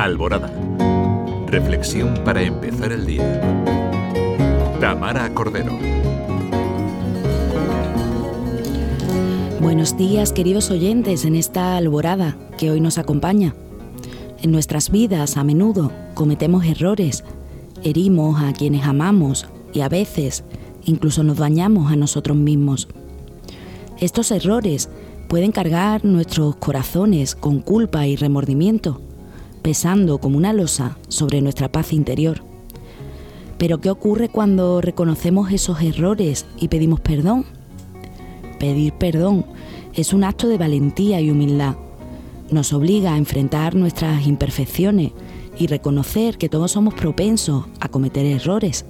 Alborada. Reflexión para empezar el día. Tamara Cordero. Buenos días queridos oyentes en esta alborada que hoy nos acompaña. En nuestras vidas a menudo cometemos errores, herimos a quienes amamos y a veces incluso nos dañamos a nosotros mismos. Estos errores pueden cargar nuestros corazones con culpa y remordimiento, pesando como una losa sobre nuestra paz interior. Pero ¿qué ocurre cuando reconocemos esos errores y pedimos perdón? Pedir perdón es un acto de valentía y humildad. Nos obliga a enfrentar nuestras imperfecciones y reconocer que todos somos propensos a cometer errores.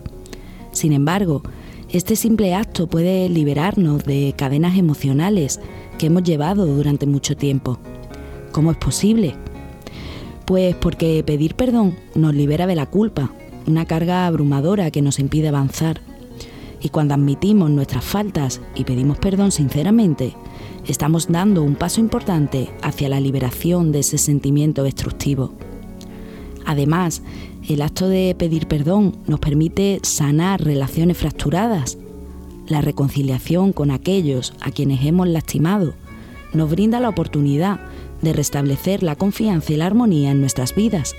Sin embargo, este simple acto puede liberarnos de cadenas emocionales que hemos llevado durante mucho tiempo. ¿Cómo es posible? Pues porque pedir perdón nos libera de la culpa, una carga abrumadora que nos impide avanzar. Y cuando admitimos nuestras faltas y pedimos perdón sinceramente, estamos dando un paso importante hacia la liberación de ese sentimiento destructivo. Además, el acto de pedir perdón nos permite sanar relaciones fracturadas la reconciliación con aquellos a quienes hemos lastimado nos brinda la oportunidad de restablecer la confianza y la armonía en nuestras vidas,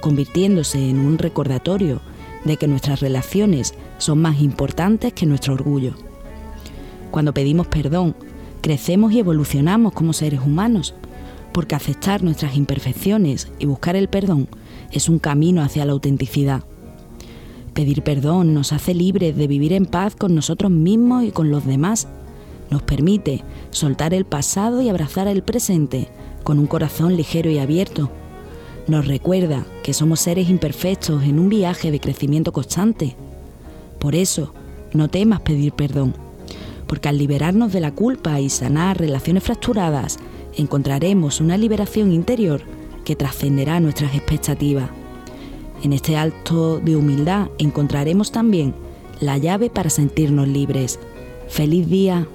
convirtiéndose en un recordatorio de que nuestras relaciones son más importantes que nuestro orgullo. Cuando pedimos perdón, crecemos y evolucionamos como seres humanos, porque aceptar nuestras imperfecciones y buscar el perdón es un camino hacia la autenticidad. Pedir perdón nos hace libres de vivir en paz con nosotros mismos y con los demás. Nos permite soltar el pasado y abrazar el presente con un corazón ligero y abierto. Nos recuerda que somos seres imperfectos en un viaje de crecimiento constante. Por eso, no temas pedir perdón, porque al liberarnos de la culpa y sanar relaciones fracturadas, encontraremos una liberación interior que trascenderá nuestras expectativas. En este acto de humildad encontraremos también la llave para sentirnos libres. ¡Feliz día!